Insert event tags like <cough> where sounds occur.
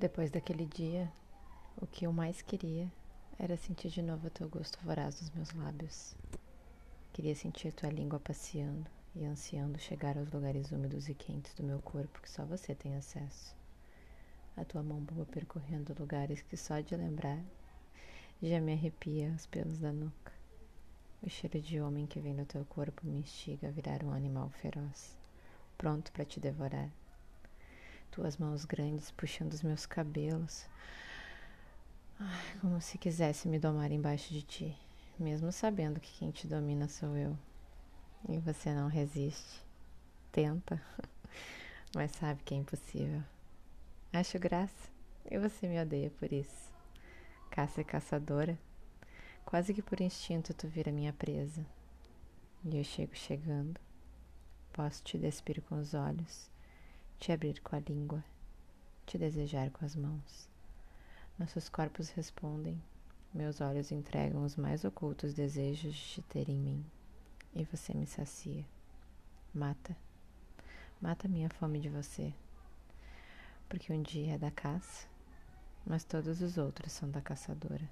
Depois daquele dia, o que eu mais queria era sentir de novo teu gosto voraz nos meus lábios. Queria sentir tua língua passeando e ansiando chegar aos lugares úmidos e quentes do meu corpo que só você tem acesso. A tua mão boa percorrendo lugares que só de lembrar já me arrepia os pelos da nuca. O cheiro de homem que vem do teu corpo me instiga a virar um animal feroz, pronto para te devorar tuas mãos grandes puxando os meus cabelos. Ai, como se quisesse me domar embaixo de ti, mesmo sabendo que quem te domina sou eu. E você não resiste. Tenta, <laughs> mas sabe que é impossível. Acho graça e você me odeia por isso. Caça e caçadora. Quase que por instinto tu vira minha presa. E eu chego chegando. Posso te despir com os olhos te abrir com a língua, te desejar com as mãos. Nossos corpos respondem, meus olhos entregam os mais ocultos desejos de te ter em mim, e você me sacia. Mata, mata minha fome de você, porque um dia é da caça, mas todos os outros são da caçadora.